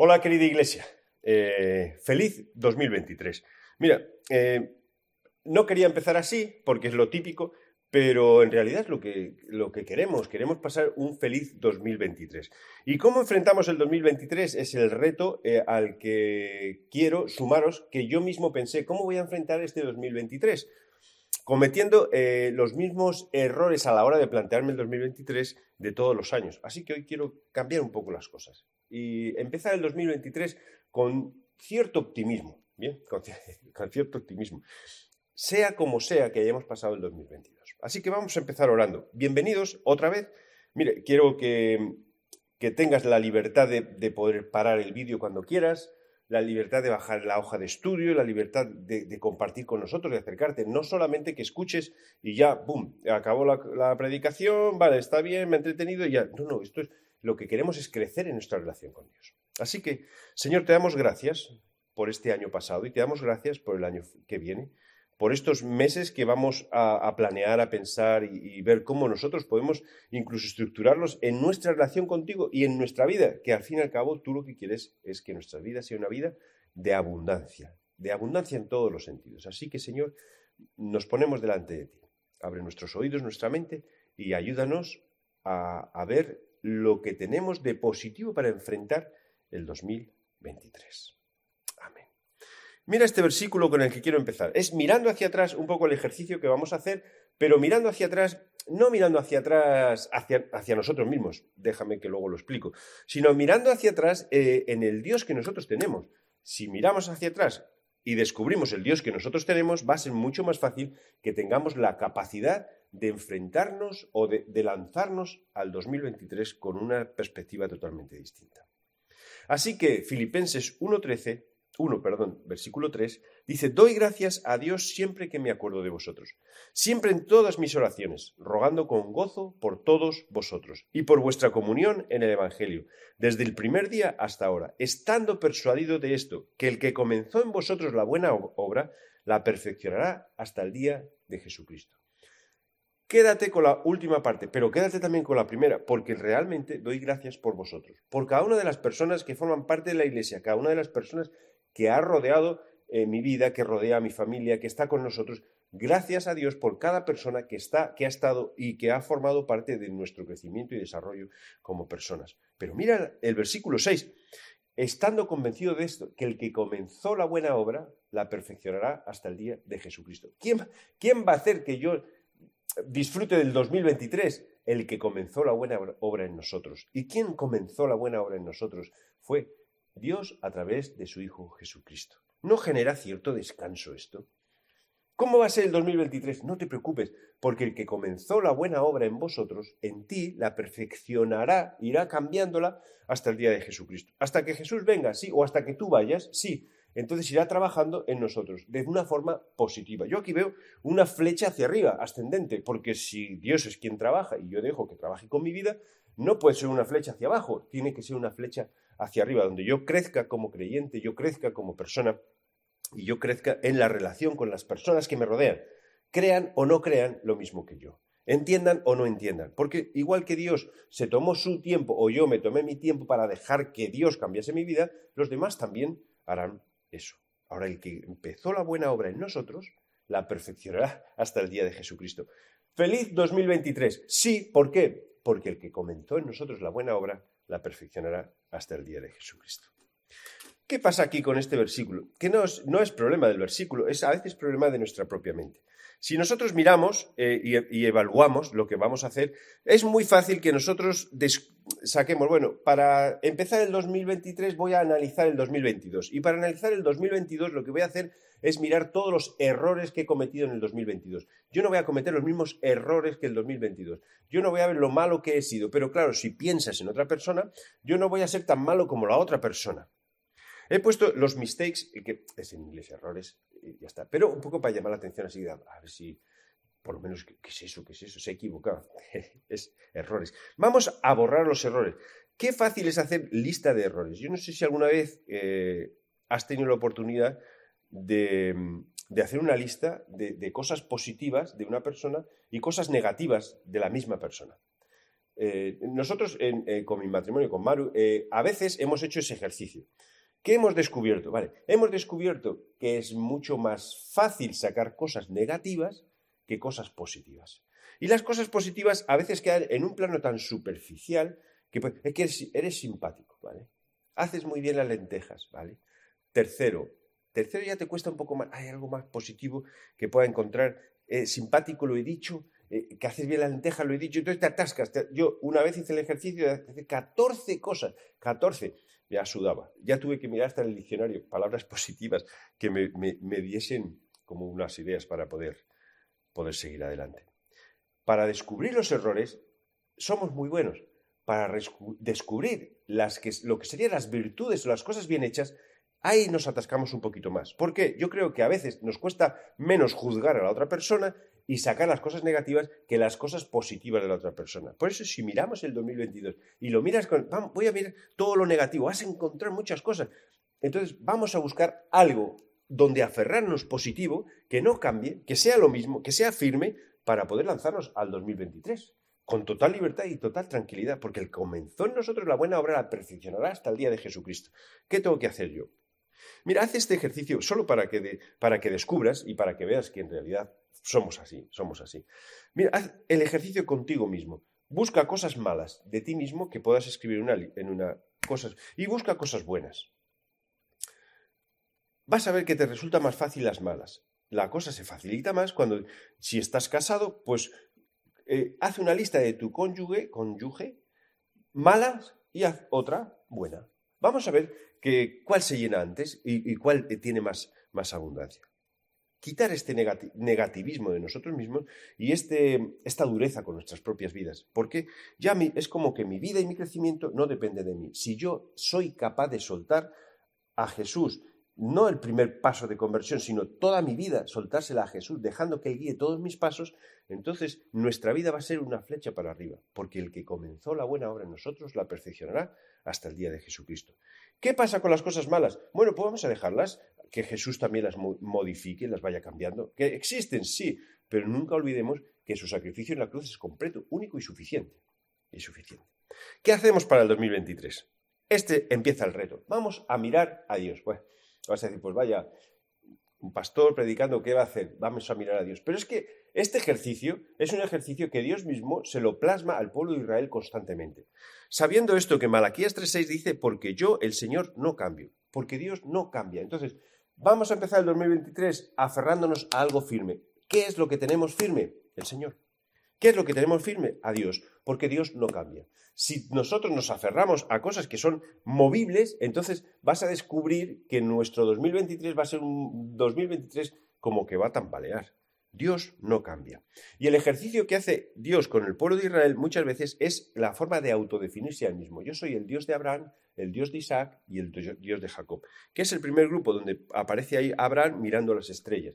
Hola, querida iglesia. Eh, feliz 2023. Mira, eh, no quería empezar así porque es lo típico, pero en realidad es lo que, lo que queremos. Queremos pasar un feliz 2023. ¿Y cómo enfrentamos el 2023? Es el reto eh, al que quiero sumaros que yo mismo pensé, ¿cómo voy a enfrentar este 2023? cometiendo los mismos errores a la hora de plantearme el 2023 de todos los años. Así que hoy quiero cambiar un poco las cosas y empezar el 2023 con cierto optimismo, ¿bien? Con, cierto optimismo, sea como sea que hayamos pasado el 2022. Así que vamos a empezar orando. Bienvenidos otra vez. Mire, quiero que, tengas la libertad de, poder parar el vídeo cuando quieras, la libertad de bajar la hoja de estudio, la libertad de, compartir con nosotros, de acercarte, no solamente que escuches y ya, ¡boom!, acabó la, la predicación, vale, está bien, me he entretenido y ya. No, no, esto es lo que queremos es crecer en nuestra relación con Dios. Así que, Señor, te damos gracias por este año pasado y te damos gracias por el año que viene, por estos meses que vamos a, planear, a pensar y, ver cómo nosotros podemos incluso estructurarlos en nuestra relación contigo y en nuestra vida, que al fin y al cabo tú lo que quieres es que nuestra vida sea una vida de abundancia, de abundancia en todos los sentidos. Así que, Señor, nos ponemos delante de ti. Abre nuestros oídos, nuestra mente y ayúdanos a, ver lo que tenemos de positivo para enfrentar el 2023. Amén. Mira este versículo con el que quiero empezar. Es mirando hacia atrás un poco el ejercicio que vamos a hacer, pero mirando hacia atrás, no mirando hacia atrás hacia, hacia nosotros mismos, déjame que luego lo explico, sino mirando hacia atrás eh, en el Dios que nosotros tenemos. Si miramos hacia atrás y descubrimos el Dios que nosotros tenemos, va a ser mucho más fácil que tengamos la capacidad de enfrentarnos o de, lanzarnos al 2023 con una perspectiva totalmente distinta. Así que Filipenses 1.13 1, perdón, versículo 3, dice, doy gracias a Dios siempre que me acuerdo de vosotros, siempre en todas mis oraciones, rogando con gozo por todos vosotros y por vuestra comunión en el Evangelio, desde el primer día hasta ahora, estando persuadido de esto, que el que comenzó en vosotros la buena obra, la perfeccionará hasta el día de Jesucristo. Quédate con la última parte, pero quédate también con la primera, porque realmente doy gracias por vosotros, por cada una de las personas que forman parte de la iglesia, cada una de las personas que ha rodeado eh, mi vida, que rodea a mi familia, que está con nosotros. Gracias a Dios por cada persona que está, que ha estado y que ha formado parte de nuestro crecimiento y desarrollo como personas. Pero mira el versículo 6. Estando convencido de esto, que el que comenzó la buena obra la perfeccionará hasta el día de Jesucristo. ¿Quién, quién va a hacer que yo disfrute del 2023? El que comenzó la buena obra en nosotros. ¿Y quién comenzó la buena obra en nosotros? Fue Dios a través de su Hijo Jesucristo. ¿No genera cierto descanso esto? ¿Cómo va a ser el 2023? No te preocupes, porque el que comenzó la buena obra en vosotros, en ti, la perfeccionará, irá cambiándola hasta el día de Jesucristo. Hasta que Jesús venga, sí, o hasta que tú vayas, sí. Entonces irá trabajando en nosotros de una forma positiva. Yo aquí veo una flecha hacia arriba, ascendente, porque si Dios es quien trabaja y yo dejo que trabaje con mi vida, no puede ser una flecha hacia abajo, tiene que ser una flecha hacia arriba, donde yo crezca como creyente, yo crezca como persona y yo crezca en la relación con las personas que me rodean, crean o no crean lo mismo que yo, entiendan o no entiendan, porque igual que Dios se tomó su tiempo o yo me tomé mi tiempo para dejar que Dios cambiase mi vida, los demás también harán eso. Ahora el que empezó la buena obra en nosotros, la perfeccionará hasta el día de Jesucristo. Feliz 2023. Sí, ¿por qué? Porque el que comenzó en nosotros la buena obra, la perfeccionará hasta el día de Jesucristo. ¿Qué pasa aquí con este versículo? Que no es, problema del versículo, es a veces problema de nuestra propia mente. Si nosotros miramos eh, y, evaluamos lo que vamos a hacer, es muy fácil que nosotros saquemos, bueno, para empezar el 2023 voy a analizar el 2022. Y para analizar el 2022 lo que voy a hacer es mirar todos los errores que he cometido en el 2022. Yo no voy a cometer los mismos errores que el 2022. Yo no voy a ver lo malo que he sido, pero claro, si piensas en otra persona, yo no voy a ser tan malo como la otra persona. He puesto los mistakes, que es en inglés errores, y ya está. Pero un poco para llamar la atención así, a ver si, por lo menos, ¿qué, es eso? ¿Qué es eso? Se ha equivocado. es errores. Vamos a borrar los errores. Qué fácil es hacer lista de errores. Yo no sé si alguna vez eh, has tenido la oportunidad de, hacer una lista de, cosas positivas de una persona y cosas negativas de la misma persona. eh, nosotros eh, con mi matrimonio, con Maru, a veces hemos hecho ese ejercicio. ¿Qué hemos descubierto? Vale, hemos descubierto que es mucho más fácil sacar cosas negativas que cosas positivas. Y las cosas positivas a veces quedan en un plano tan superficial que pues, es que eres, simpático, ¿vale? Haces muy bien las lentejas, ¿vale? Tercero, tercero ya te cuesta un poco más, hay algo más positivo que pueda encontrar. Eh, simpático, lo he dicho, eh, que haces bien las lentejas, lo he dicho, entonces te atascas. yo una vez hice el ejercicio de hacer 14 cosas, 14, ya sudaba. Ya tuve que mirar hasta en el diccionario palabras positivas que me, me diesen como unas ideas para poder, poder seguir adelante. Para descubrir los errores somos muy buenos. Para descubrir las que, lo que serían las virtudes o las cosas bien hechas, ahí nos atascamos un poquito más. Porque yo creo que a veces nos cuesta menos juzgar a la otra persona y sacar las cosas negativas que las cosas positivas de la otra persona. Por eso, si miramos el 2022 y lo miras con, voy a mirar todo lo negativo, vas a encontrar muchas cosas. Entonces, vamos a buscar algo donde aferrarnos positivo, que no cambie, que sea lo mismo, que sea firme, para poder lanzarnos al 2023 con total libertad y total tranquilidad, porque el comenzó en nosotros la buena obra la perfeccionará hasta el día de Jesucristo. ¿Qué tengo que hacer yo? Mira, haz este ejercicio solo para que, para que descubras y para que veas que en realidad somos así, somos así. Mira, haz el ejercicio contigo mismo. Busca cosas malas de ti mismo que puedas escribir en una cosas y busca cosas buenas. Vas a ver que te resulta más fácil las malas. La cosa se facilita más cuando, si estás casado, pues eh, haz una lista de tu cónyuge, cónyuge, malas y haz otra buena. Vamos a ver que, cuál se llena antes y, cuál tiene más, más abundancia. Quitar este negativismo de nosotros mismos y este, esta dureza con nuestras propias vidas. Porque ya es como que mi vida y mi crecimiento no depende de mí. Si yo soy capaz de soltar a Jesús, no el primer paso de conversión, sino toda mi vida, soltársela a Jesús, dejando que Él guíe todos mis pasos, entonces nuestra vida va a ser una flecha para arriba, porque el que comenzó la buena obra en nosotros la perfeccionará hasta el día de Jesucristo. ¿Qué pasa con las cosas malas? Bueno, pues vamos a dejarlas, que Jesús también las modifique, las vaya cambiando, que existen, sí, pero nunca olvidemos que su sacrificio en la cruz es completo, único y suficiente. Y suficiente. ¿Qué hacemos para el 2023? Este empieza el reto. Vamos a mirar a Dios. Pues, vas a decir, pues vaya, un pastor predicando, ¿qué va a hacer? Vamos a mirar a Dios. Pero es que este ejercicio es un ejercicio que Dios mismo se lo plasma al pueblo de Israel constantemente. Sabiendo esto que Malaquías 3.6 dice, porque yo, el Señor, no cambio, porque Dios no cambia. Entonces, vamos a empezar el 2023 aferrándonos a algo firme. ¿Qué es lo que tenemos firme? El Señor. ¿Qué es lo que tenemos firme? A Dios, porque Dios no cambia. Si nosotros nos aferramos a cosas que son movibles, entonces vas a descubrir que nuestro 2023 va a ser un 2023 como que va a tambalear. Dios no cambia. Y el ejercicio que hace Dios con el pueblo de Israel muchas veces es la forma de autodefinirse a él mismo. Yo soy el Dios de Abraham, el Dios de Isaac y el Dios de Jacob, que es el primer grupo donde aparece ahí Abraham mirando las estrellas.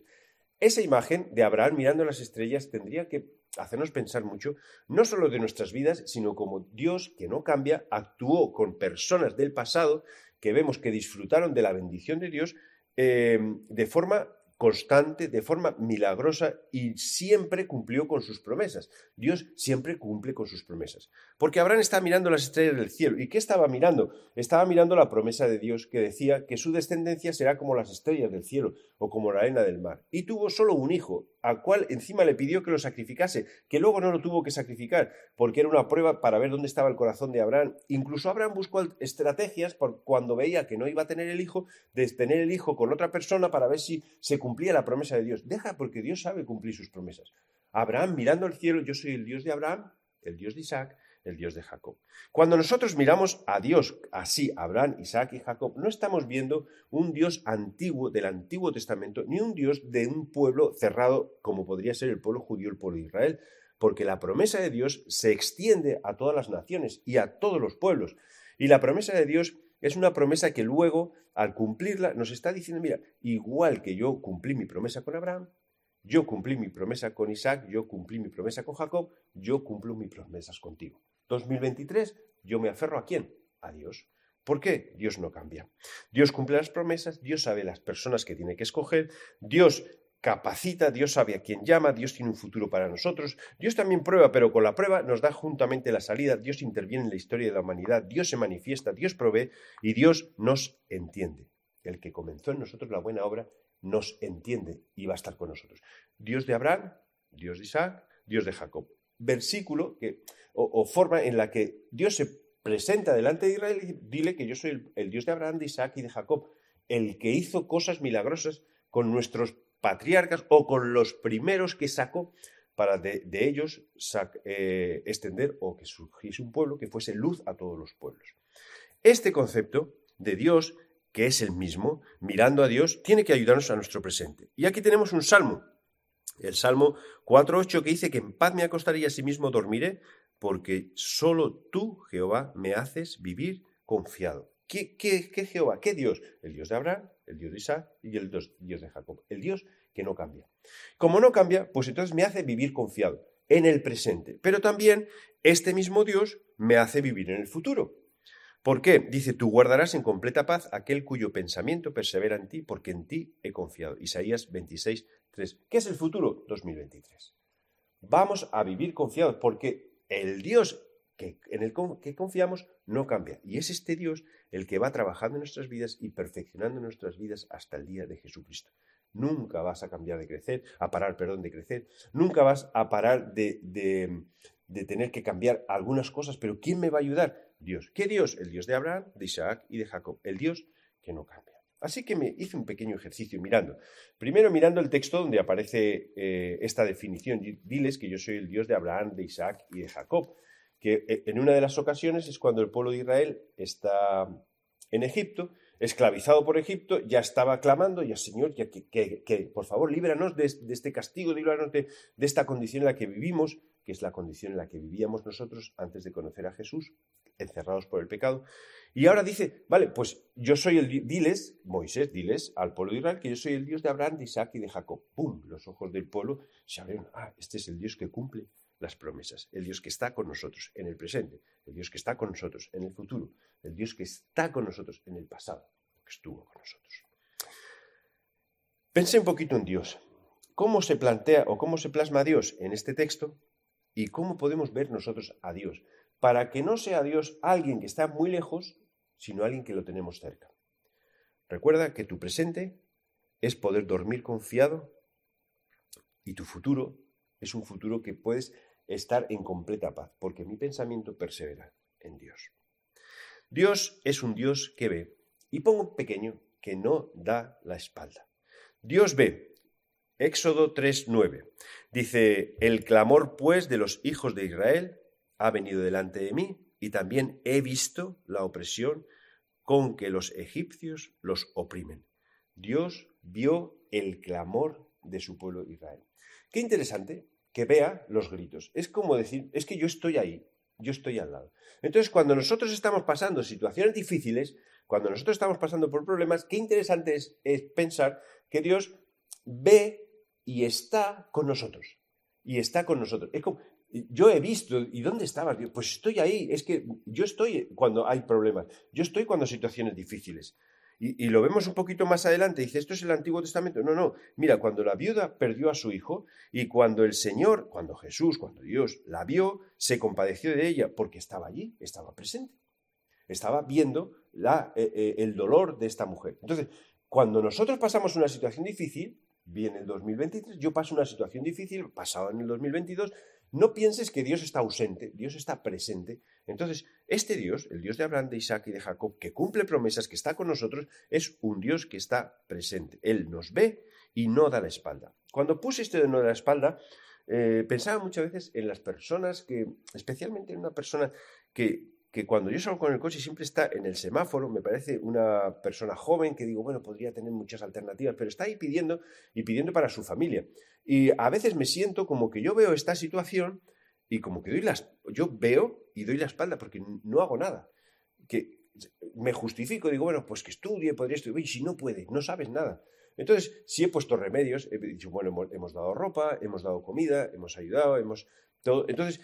Esa imagen de Abraham mirando las estrellas tendría que hacernos pensar mucho, no solo de nuestras vidas, sino como Dios, que no cambia, actuó con personas del pasado que vemos que disfrutaron de la bendición de Dios eh, de forma constante, de forma milagrosa y siempre cumplió con sus promesas. Dios siempre cumple con sus promesas. Porque Abraham está mirando las estrellas del cielo. ¿Y qué estaba mirando? Estaba mirando la promesa de Dios que decía que su descendencia será como las estrellas del cielo o como la arena del mar. Y tuvo solo un hijo, al cual encima le pidió que lo sacrificase, que luego no lo tuvo que sacrificar, porque era una prueba para ver dónde estaba el corazón de Abraham. Incluso Abraham buscó estrategias por cuando veía que no iba a tener el hijo, de tener el hijo con otra persona para ver si se cumplía la promesa de Dios. Deja porque Dios sabe cumplir sus promesas. Abraham mirando al cielo, yo soy el Dios de Abraham, el Dios de Isaac, el Dios de Jacob. Cuando nosotros miramos a Dios así, Abraham, Isaac y Jacob, no estamos viendo un Dios antiguo del Antiguo Testamento, ni un Dios de un pueblo cerrado como podría ser el pueblo judío, el pueblo de Israel, porque la promesa de Dios se extiende a todas las naciones y a todos los pueblos. Y la promesa de Dios es una promesa que luego, al cumplirla, nos está diciendo, mira, igual que yo cumplí mi promesa con Abraham, yo cumplí mi promesa con Isaac, yo cumplí mi promesa con Jacob, yo cumplo mis promesas contigo. 2023, yo me aferro a quién? A Dios. ¿Por qué? Dios no cambia. Dios cumple las promesas, Dios sabe las personas que tiene que escoger, Dios capacita, Dios sabe a quién llama, Dios tiene un futuro para nosotros, Dios también prueba, pero con la prueba nos da juntamente la salida, Dios interviene en la historia de la humanidad, Dios se manifiesta, Dios provee y Dios nos entiende. El que comenzó en nosotros la buena obra nos entiende y va a estar con nosotros. Dios de Abraham, Dios de Isaac, Dios de Jacob. Versículo que, o, forma en la que Dios se presenta delante de Israel y dile que yo soy el, Dios de Abraham, de Isaac y de Jacob, el que hizo cosas milagrosas con nuestros patriarcas o con los primeros que sacó para de, ellos eh, extender o que surgiese un pueblo que fuese luz a todos los pueblos. Este concepto de Dios, que es el mismo, mirando a Dios, tiene que ayudarnos a nuestro presente. Y aquí tenemos un salmo, el Salmo 4.8, que dice que en paz me acostaré y asimismo dormiré, porque solo tú, Jehová, me haces vivir confiado. ¿Qué, qué, Jehová? ¿Qué Dios? El Dios de Abraham, el Dios de Isaac y el Dios, de Jacob. El Dios que no cambia. Como no cambia, pues entonces me hace vivir confiado en el presente. Pero también este mismo Dios me hace vivir en el futuro. ¿Por qué? Dice, tú guardarás en completa paz aquel cuyo pensamiento persevera en ti, porque en ti he confiado. Isaías 26, 3. ¿Qué es el futuro? 2023. Vamos a vivir confiados, porque el Dios que, en el que confiamos no cambia. Y es este Dios el que va trabajando en nuestras vidas y perfeccionando nuestras vidas hasta el día de Jesucristo. Nunca vas a cambiar de crecer, a parar, perdón, de crecer. Nunca vas a parar de, de, tener que cambiar algunas cosas. Pero ¿quién me va a ayudar? Dios. ¿Qué Dios? El Dios de Abraham, de Isaac y de Jacob. El Dios que no cambia. Así que me hice un pequeño ejercicio mirando. Primero mirando el texto donde aparece eh, esta definición. Diles que yo soy el Dios de Abraham, de Isaac y de Jacob que eh, en una de las ocasiones es cuando el pueblo de Israel está en Egipto, esclavizado por Egipto, ya estaba clamando, ya Señor, ya que, por favor líbranos de, este castigo, líbranos de, de esta condición en la que vivimos, que es la condición en la que vivíamos nosotros antes de conocer a Jesús, encerrados por el pecado. Y ahora dice, vale, pues yo soy el, diles, Moisés, diles al pueblo de Israel que yo soy el Dios de Abraham, de Isaac y de Jacob. ¡Pum! Los ojos del pueblo se abrieron. Ah, este es el Dios que cumple las promesas, el Dios que está con nosotros en el presente, el Dios que está con nosotros en el futuro, el Dios que está con nosotros en el pasado, que estuvo con nosotros. Pensé un poquito en Dios. ¿Cómo se plantea o cómo se plasma Dios en este texto? ¿Y cómo podemos ver nosotros a Dios? Para que no sea Dios alguien que está muy lejos, sino alguien que lo tenemos cerca. Recuerda que tu presente es poder dormir confiado y tu futuro es un futuro que puedes estar en completa paz, porque mi pensamiento persevera en Dios. Dios es un Dios que ve, y pongo pequeño, que no da la espalda. Dios ve. Éxodo 3:9 dice, el clamor pues de los hijos de Israel ha venido delante de mí, y también he visto la opresión con que los egipcios los oprimen. Dios vio el clamor de su pueblo Israel. Qué interesante que vea los gritos. Es como decir, es que yo estoy ahí, yo estoy al lado. Entonces, cuando nosotros estamos pasando situaciones difíciles, cuando nosotros estamos pasando por problemas, qué interesante es, pensar que Dios ve y está con nosotros. Y está con nosotros. Es como, yo he visto, ¿y dónde estabas? Pues estoy ahí, es que yo estoy cuando hay problemas, yo estoy cuando hay situaciones difíciles. Y, lo vemos un poquito más adelante, dice, esto es el Antiguo Testamento. No, no, mira, cuando la viuda perdió a su hijo y cuando el Señor, cuando Jesús, cuando Dios la vio, se compadeció de ella porque estaba allí, estaba presente. Estaba viendo la, eh, eh, el dolor de esta mujer. Entonces, cuando nosotros pasamos una situación difícil, viene el 2023, yo paso una situación difícil, pasado en el 2022, no pienses que Dios está ausente, Dios está presente. Entonces, este Dios, el Dios de Abraham, de Isaac y de Jacob, que cumple promesas, que está con nosotros, es un Dios que está presente. Él nos ve y no da la espalda. Cuando puse esto de no dar la espalda, eh, pensaba muchas veces en las personas que, especialmente en una persona que, que cuando yo salgo con el coche siempre está en el semáforo, me parece una persona joven que digo, bueno, podría tener muchas alternativas, pero está ahí pidiendo y pidiendo para su familia. Y a veces me siento como que yo veo esta situación y como que doy las, yo veo y doy la espalda porque no hago nada. Que me justifico, digo, bueno, pues que estudie, podría estudiar, y si no puede, no sabes nada. Entonces, si he puesto remedios, he dicho, bueno, hemos, dado ropa, hemos dado comida, hemos ayudado, hemos... Entonces,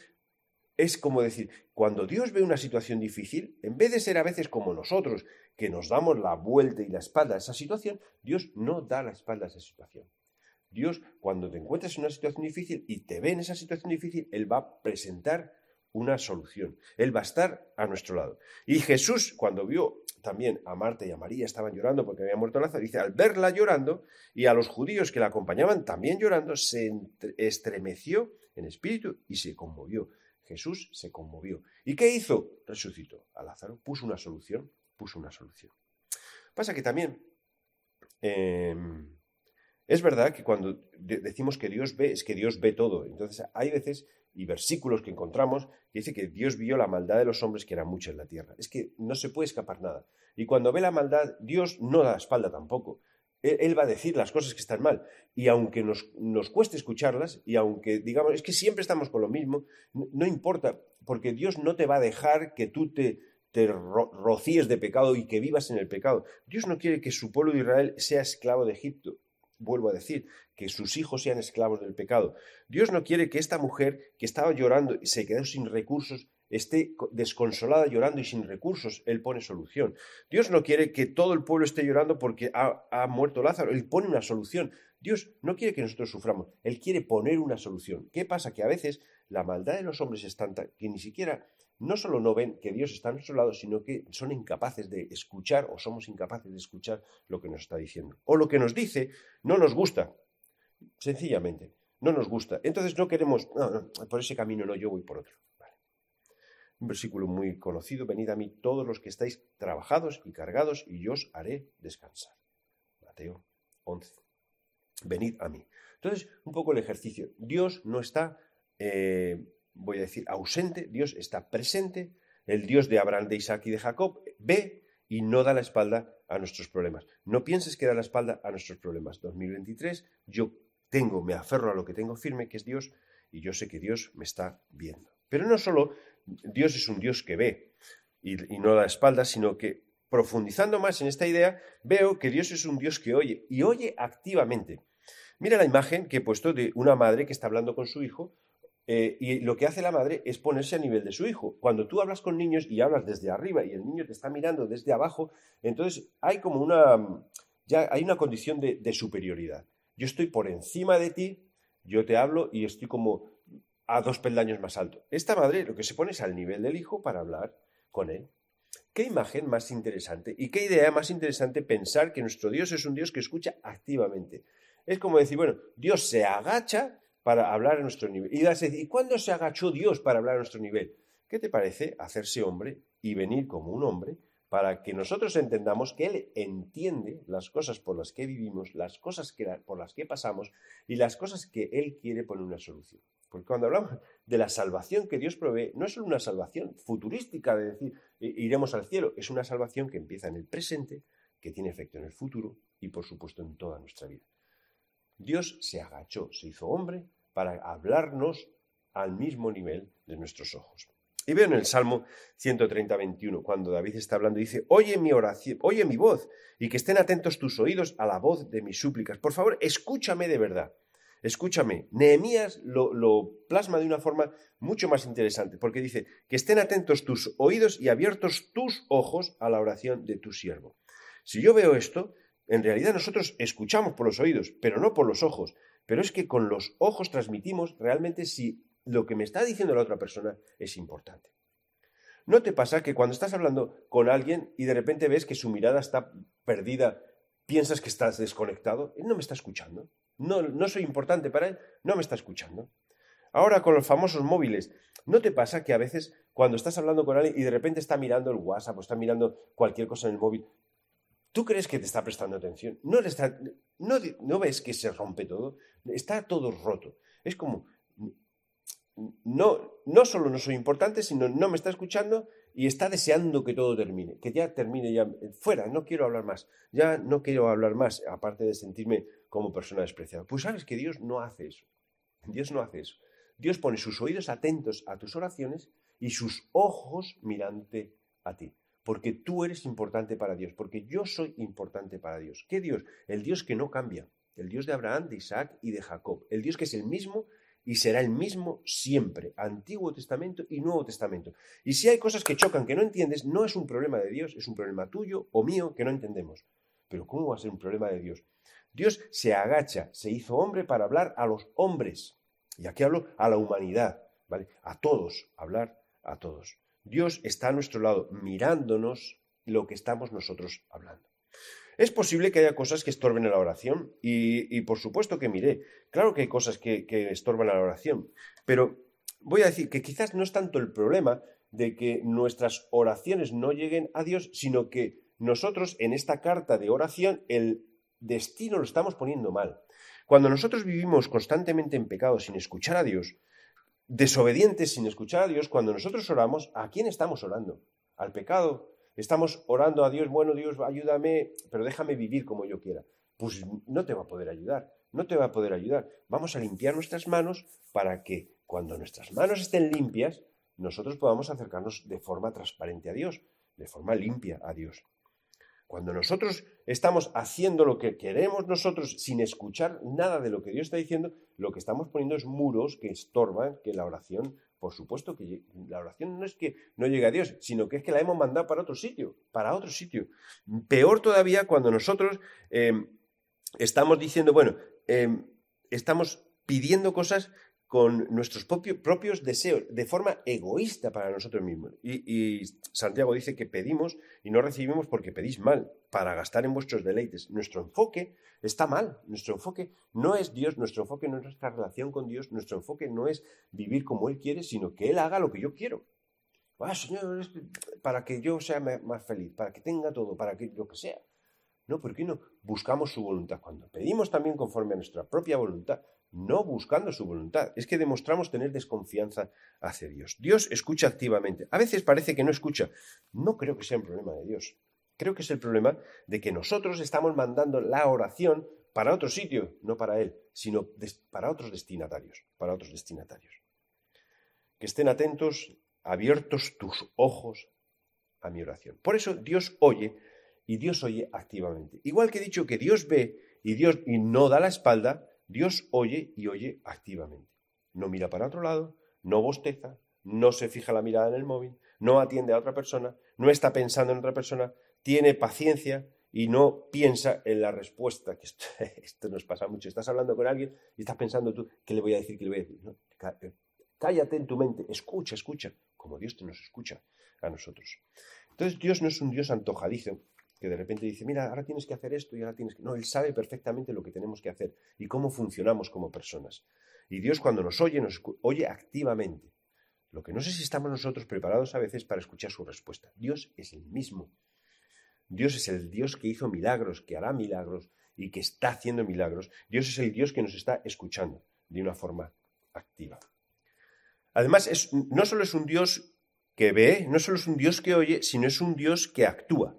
es como decir, cuando Dios ve una situación difícil, en vez de ser a veces como nosotros, que nos damos la vuelta y la espalda a esa situación, Dios no da la espalda a esa situación. Dios, cuando te encuentras en una situación difícil y te ve en esa situación difícil, Él va a presentar una solución. Él va a estar a nuestro lado. Y Jesús, cuando vio también a Marta y a María, estaban llorando porque había muerto Lázaro, dice, al verla llorando y a los judíos que la acompañaban también llorando, se estremeció en espíritu y se conmovió. Jesús se conmovió. ¿Y qué hizo? Resucitó a Lázaro, puso una solución, puso una solución. Pasa que también em, es verdad que cuando decimos que Dios ve, es que Dios ve todo. Entonces hay veces y versículos que encontramos que dice que Dios vio la maldad de los hombres que era mucha en la tierra. Es que no se puede escapar nada. Y cuando ve la maldad, Dios no da la espalda tampoco. Él, va a decir las cosas que están mal. Y aunque nos, cueste escucharlas, y aunque digamos, es que siempre estamos con lo mismo, no, importa, porque Dios no te va a dejar que tú te, te rocíes de pecado y que vivas en el pecado. Dios no quiere que su pueblo de Israel sea esclavo de Egipto vuelvo a decir, que sus hijos sean esclavos del pecado. Dios no quiere que esta mujer que estaba llorando y se quedó sin recursos esté desconsolada llorando y sin recursos, Él pone solución. Dios no quiere que todo el pueblo esté llorando porque ha, muerto Lázaro, Él pone una solución. Dios no quiere que nosotros suframos, Él quiere poner una solución. ¿Qué pasa? Que a veces la maldad de los hombres es tanta que ni siquiera no solo no ven que Dios está a nuestro lado, sino que son incapaces de escuchar o somos incapaces de escuchar lo que nos está diciendo. O lo que nos dice no nos gusta, sencillamente, no nos gusta. Entonces no queremos, por ese camino no, yo voy por otro. Un versículo muy conocido, venid a mí todos los que estáis trabajados y cargados y yo os haré descansar. Mateo 11. Venid a mí. Entonces, un poco el ejercicio. Dios no está... Eh, voy a decir, ausente, Dios está presente, el Dios de Abraham, de Isaac y de Jacob ve y no da la espalda a nuestros problemas. No pienses que da la espalda a nuestros problemas. 2023, yo tengo, me aferro a lo que tengo firme, que es Dios, y yo sé que Dios me está viendo. Pero no solo Dios es un Dios que ve y, no da la espalda, sino que profundizando más en esta idea, veo que Dios es un Dios que oye y oye activamente. Mira la imagen que he puesto de una madre que está hablando con su hijo eh, y lo que hace la madre es ponerse a nivel de su hijo. Cuando tú hablas con niños y hablas desde arriba y el niño te está mirando desde abajo, entonces hay como una, ya hay una condición de, de superioridad. Yo estoy por encima de ti, yo te hablo y estoy como a dos peldaños más alto. Esta madre lo que se pone es al nivel del hijo para hablar con él. ¿Qué imagen más interesante y qué idea más interesante pensar que nuestro Dios es un Dios que escucha activamente? Es como decir, bueno, Dios se agacha para hablar a nuestro nivel. Y vas a decir, ¿y cuándo se agachó Dios para hablar a nuestro nivel? ¿Qué te parece hacerse hombre y venir como un hombre para que nosotros entendamos que Él entiende las cosas por las que vivimos, las cosas que, por las que pasamos y las cosas que Él quiere poner una solución? Porque cuando hablamos de la salvación que Dios provee, no es solo una salvación futurística de decir iremos al cielo, es una salvación que empieza en el presente, que tiene efecto en el futuro y por supuesto en toda nuestra vida. Dios se agachó, se hizo hombre para hablarnos al mismo nivel de nuestros ojos. Y veo en el Salmo 130, 21, cuando David está hablando, dice, oye mi oración, oye mi voz, y que estén atentos tus oídos a la voz de mis súplicas. Por favor, escúchame de verdad. Escúchame. Nehemías lo, lo plasma de una forma mucho más interesante, porque dice, que estén atentos tus oídos y abiertos tus ojos a la oración de tu siervo. Si yo veo esto, en realidad nosotros escuchamos por los oídos, pero no por los ojos. Pero es que con los ojos transmitimos realmente si lo que me está diciendo la otra persona es importante. ¿No te pasa que cuando estás hablando con alguien y de repente ves que su mirada está perdida, piensas que estás desconectado? Él no me está escuchando. No, no soy importante para él, no me está escuchando. Ahora con los famosos móviles, ¿no te pasa que a veces cuando estás hablando con alguien y de repente está mirando el WhatsApp o está mirando cualquier cosa en el móvil, ¿Tú crees que te está prestando atención? ¿No, está, no, ves que se rompe todo? Está todo roto. Es como, no, no solo no soy importante, sino no me está escuchando y está deseando que todo termine, que ya termine ya fuera, no quiero hablar más, ya no quiero hablar más, aparte de sentirme como persona despreciada. Pues sabes que Dios no hace eso. Dios no hace eso. Dios pone sus oídos atentos a tus oraciones y sus ojos mirante a ti porque tú eres importante para Dios, porque yo soy importante para Dios. ¿Qué Dios? El Dios que no cambia, el Dios de Abraham, de Isaac y de Jacob, el Dios que es el mismo y será el mismo siempre, Antiguo Testamento y Nuevo Testamento. Y si hay cosas que chocan, que no entiendes, no es un problema de Dios, es un problema tuyo o mío que no entendemos. Pero ¿cómo va a ser un problema de Dios? Dios se agacha, se hizo hombre para hablar a los hombres. Y aquí hablo a la humanidad, ¿vale? A todos, hablar a todos. Dios está a nuestro lado, mirándonos lo que estamos nosotros hablando. Es posible que haya cosas que estorben en la oración y, por supuesto que miré. Claro que hay cosas que, que estorban a la oración, pero voy a decir que quizás no es tanto el problema de que nuestras oraciones no lleguen a Dios, sino que nosotros en esta carta de oración el destino lo estamos poniendo mal. Cuando nosotros vivimos constantemente en pecado sin escuchar a Dios, desobedientes sin escuchar a Dios, cuando nosotros oramos, ¿a quién estamos orando? ¿Al pecado? Estamos orando a Dios, bueno Dios, ayúdame, pero déjame vivir como yo quiera. Pues no te va a poder ayudar, no te va a poder ayudar. Vamos a limpiar nuestras manos para que cuando nuestras manos estén limpias, nosotros podamos acercarnos de forma transparente a Dios, de forma limpia a Dios. Cuando nosotros estamos haciendo lo que queremos nosotros sin escuchar nada de lo que Dios está diciendo, lo que estamos poniendo es muros que estorban que la oración, por supuesto que la oración no es que no llegue a Dios, sino que es que la hemos mandado para otro sitio, para otro sitio. Peor todavía cuando nosotros em, estamos diciendo, bueno, em, estamos pidiendo cosas con nuestros propios deseos, de forma egoísta para nosotros mismos. Y, Santiago dice que pedimos y no recibimos porque pedís mal, para gastar en vuestros deleites. Nuestro enfoque está mal, nuestro enfoque no es Dios, nuestro enfoque no es nuestra relación con Dios, nuestro enfoque no es vivir como Él quiere, sino que Él haga lo que yo quiero. Ah, Señor, para que yo sea más feliz, para que tenga todo, para que lo que sea. No, ¿por qué no? Buscamos su voluntad. Cuando pedimos también conforme a nuestra propia voluntad, no buscando su voluntad. Es que demostramos tener desconfianza hacia Dios. Dios escucha activamente. A veces parece que no escucha. No creo que sea un problema de Dios. Creo que es el problema de que nosotros estamos mandando la oración para otro sitio, no para Él, sino para otros destinatarios, para otros destinatarios. Que estén atentos, abiertos tus ojos a mi oración. Por eso Dios oye y Dios oye activamente. Igual que he dicho que Dios ve y Dios y no da la espalda, Dios oye y oye activamente. No mira para otro lado, no bosteza, no se fija la mirada en el móvil, no atiende a otra persona, no está pensando en otra persona, tiene paciencia y no piensa en la respuesta. Que esto, nos pasa mucho. Estás hablando con alguien y estás pensando tú, ¿qué le voy a decir? ¿Qué le voy a decir? Eh, cállate en tu mente, escucha, escucha, como Dios te nos escucha a nosotros. Entonces Dios no es un Dios antojadizo, que de repente dice, mira, ahora tienes que hacer esto y ahora tienes que... No, Él sabe perfectamente lo que tenemos que hacer y cómo funcionamos como personas. Y Dios cuando nos oye, nos oye activamente. Lo que no sé si estamos nosotros preparados a veces para escuchar su respuesta. Dios es el mismo. Dios es el Dios que hizo milagros, que hará milagros y que está haciendo milagros. Dios es el Dios que nos está escuchando de una forma activa. Además, no solo es un Dios que ve, no solo es un Dios que oye, sino es un Dios que actúa.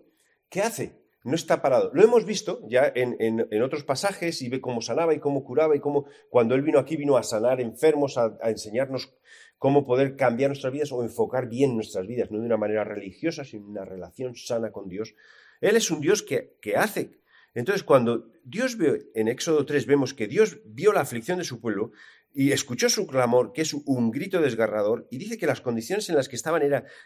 ¿Qué hace? No está parado. Lo hemos visto ya en, otros pasajes y ve cómo sanaba y cómo curaba y cómo cuando Él vino aquí vino a sanar enfermos, a, enseñarnos cómo poder cambiar nuestras vidas o enfocar bien nuestras vidas, no de una manera religiosa, sino en una relación sana con Dios. Él es un Dios que, que hace. Entonces, cuando Dios ve, en Éxodo 3 vemos que Dios vio la aflicción de su pueblo y escuchó su clamor, que es un grito desgarrador, y dice que las condiciones en las que estaban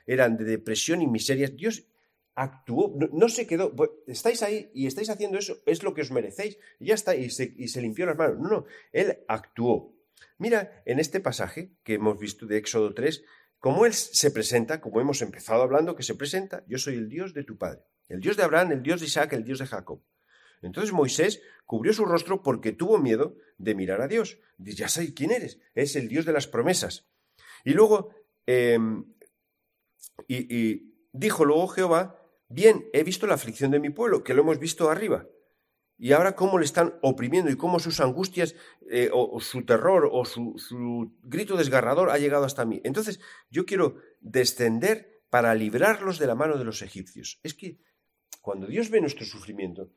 eran de depresión y miserias, Dios actuó, no, se quedó, estáis ahí y estáis haciendo eso, es lo que os merecéis, y ya está, y se, y se limpió las manos. No, no, él actuó. Mira, en este pasaje que hemos visto de Éxodo 3, cómo él se presenta, como hemos empezado hablando, que se presenta, yo soy el Dios de tu padre, el Dios de Abraham, el Dios de Isaac, el Dios de Jacob. Entonces Moisés cubrió su rostro porque tuvo miedo de mirar a Dios. Ya sé quién eres, es el Dios de las promesas. Y luego, em, y dijo luego Jehová, Bien, he visto la aflicción de mi pueblo, que lo hemos visto arriba. Y ahora cómo le están oprimiendo y cómo sus angustias eh, o, su terror o su, grito desgarrador ha llegado hasta mí. Entonces yo quiero descender para librarlos de la mano de los egipcios. Es que cuando Dios ve nuestro sufrimiento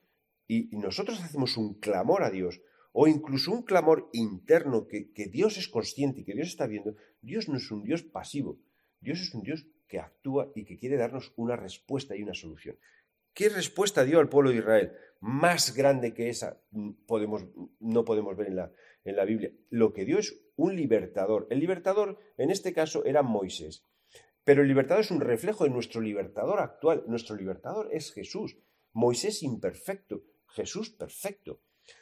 y, nosotros hacemos un clamor a Dios, o incluso un clamor interno que, que, Dios es consciente y que Dios está viendo, Dios no es un Dios pasivo, Dios es un Dios que actúa y que quiere darnos una respuesta y una solución. ¿Qué respuesta dio al pueblo de Israel? Más grande que esa podemos, no podemos ver en la, en la Biblia. Lo que dio es un libertador. El libertador, en este caso, era Moisés. Pero el libertador es un reflejo de nuestro libertador actual. Nuestro libertador es Jesús. Moisés imperfecto, Jesús perfecto.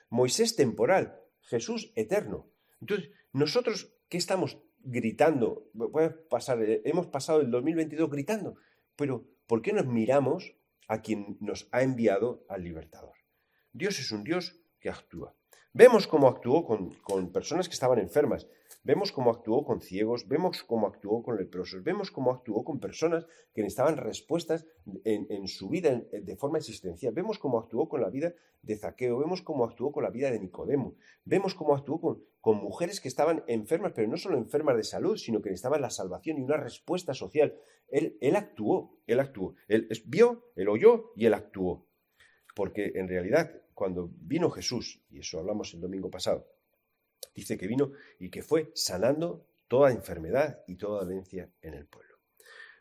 Moisés temporal, Jesús eterno. Entonces, nosotros, ¿qué estamos gritando? Pasar, eh, hemos pasado el 2022 gritando, pero ¿por qué nos miramos a quien nos ha enviado al libertador? Dios es un Dios que actúa. Vemos cómo actuó con, personas que estaban enfermas, vemos cómo actuó con ciegos, vemos cómo actuó con leprosos, vemos cómo actuó con personas que necesitaban respuestas en, su vida de forma existencial, vemos cómo actuó con la vida de Zaqueo, vemos cómo actuó con la vida de Nicodemo, vemos cómo actuó con, mujeres que estaban enfermas, pero no solo enfermas de salud, sino que necesitaban la salvación y una respuesta social. Él, él actuó, él actuó, él vio, él oyó y él actuó. Porque en realidad cuando vino Jesús, y eso hablamos el domingo pasado, dice que vino y que fue sanando toda enfermedad y toda dolencia en el pueblo.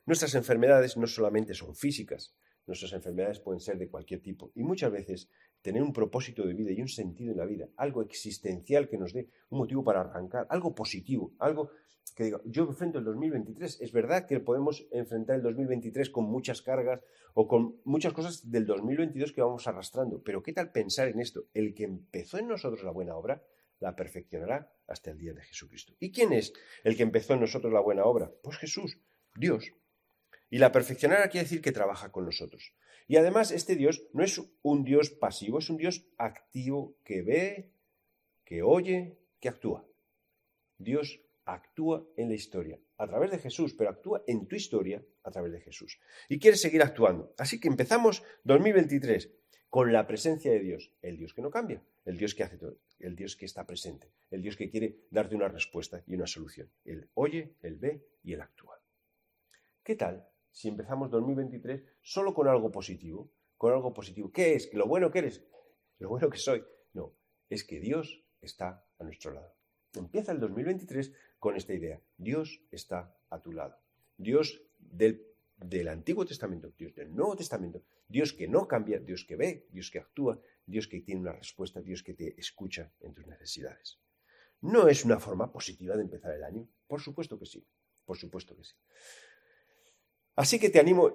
Nuestras enfermedades no solamente son físicas, nuestras enfermedades pueden ser de cualquier tipo y muchas veces tener un propósito de vida y un sentido en la vida, algo existencial que nos dé un motivo para arrancar, algo positivo, algo que diga, yo enfrento el 2023. Es verdad que podemos enfrentar el 2023 con muchas cargas o con muchas cosas del 2022 que vamos arrastrando, pero ¿qué tal pensar en esto? El que empezó en nosotros la buena obra, la perfeccionará hasta el día de Jesucristo. ¿Y quién es el que empezó en nosotros la buena obra? Pues Jesús, Dios. Y la perfeccionará quiere decir que trabaja con nosotros. Y además este Dios no es un Dios pasivo, es un Dios activo que ve, que oye, que actúa. Dios actúa en la historia a través de Jesús, pero actúa en tu historia a través de Jesús. Y quiere seguir actuando. Así que empezamos 2023 con la presencia de Dios, el Dios que no cambia, el Dios que hace todo, el Dios que está presente, el Dios que quiere darte una respuesta y una solución. Él oye, él ve y él actúa. ¿Qué tal si empezamos 2023 solo con algo positivo? Con algo positivo. ¿Qué es? ¿Lo bueno que eres? ¿Lo bueno que soy? No, es que Dios está a nuestro lado. Empieza el 2023 con esta idea. Dios está a tu lado. Dios del, del, Antiguo Testamento, Dios del Nuevo Testamento, Dios que no cambia, Dios que ve, Dios que actúa, Dios que tiene una respuesta, Dios que te escucha en tus necesidades. ¿No es una forma positiva de empezar el año? Por supuesto que sí, por supuesto que sí. Así que te animo,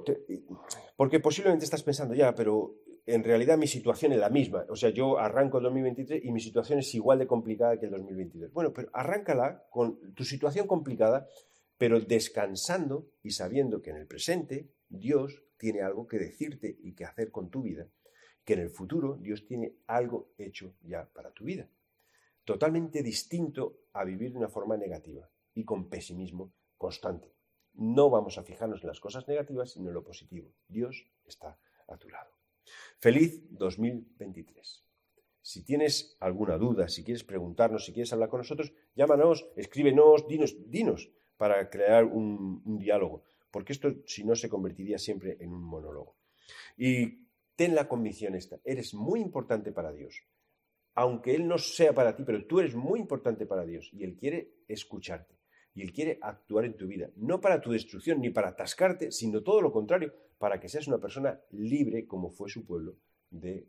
porque posiblemente estás pensando ya, pero en realidad mi situación es la misma. O sea, yo arranco el 2023 y mi situación es igual de complicada que el 2022. Bueno, pero arráncala con tu situación complicada, pero descansando y sabiendo que en el presente Dios tiene algo que decirte y que hacer con tu vida, que en el futuro Dios tiene algo hecho ya para tu vida. Totalmente distinto a vivir de una forma negativa y con pesimismo constante. No vamos a fijarnos en las cosas negativas, sino en lo positivo. Dios está a tu lado. Feliz 2023. Si tienes alguna duda, si quieres preguntarnos, si quieres hablar con nosotros, llámanos, escríbenos, dinos, dinos para crear un, diálogo, porque esto si no se convertiría siempre en un monólogo. Y ten la convicción esta, eres muy importante para Dios. Aunque Él no sea para ti, pero tú eres muy importante para Dios y Él quiere escucharte y Él quiere actuar en tu vida, no para tu destrucción ni para atascarte, sino todo lo contrario, para que seas una persona libre como fue su pueblo de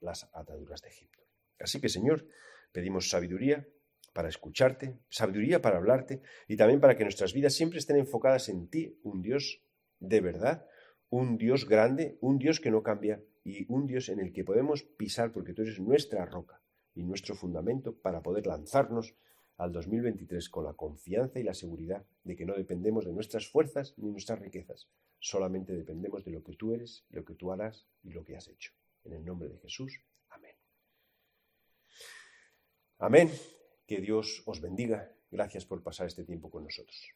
las ataduras de Egipto. Así que, Señor, pedimos sabiduría para escucharte, sabiduría para hablarte y también para que nuestras vidas siempre estén enfocadas en ti, un Dios de verdad, un Dios grande, un Dios que no cambia y un Dios en el que podemos pisar porque tú eres nuestra roca y nuestro fundamento para poder lanzarnos al 2023 con la confianza y la seguridad de que no dependemos de nuestras fuerzas ni nuestras riquezas, solamente dependemos de lo que tú eres, lo que tú harás y lo que has hecho. En el nombre de Jesús, amén. Amén. Que Dios os bendiga. Gracias por pasar este tiempo con nosotros.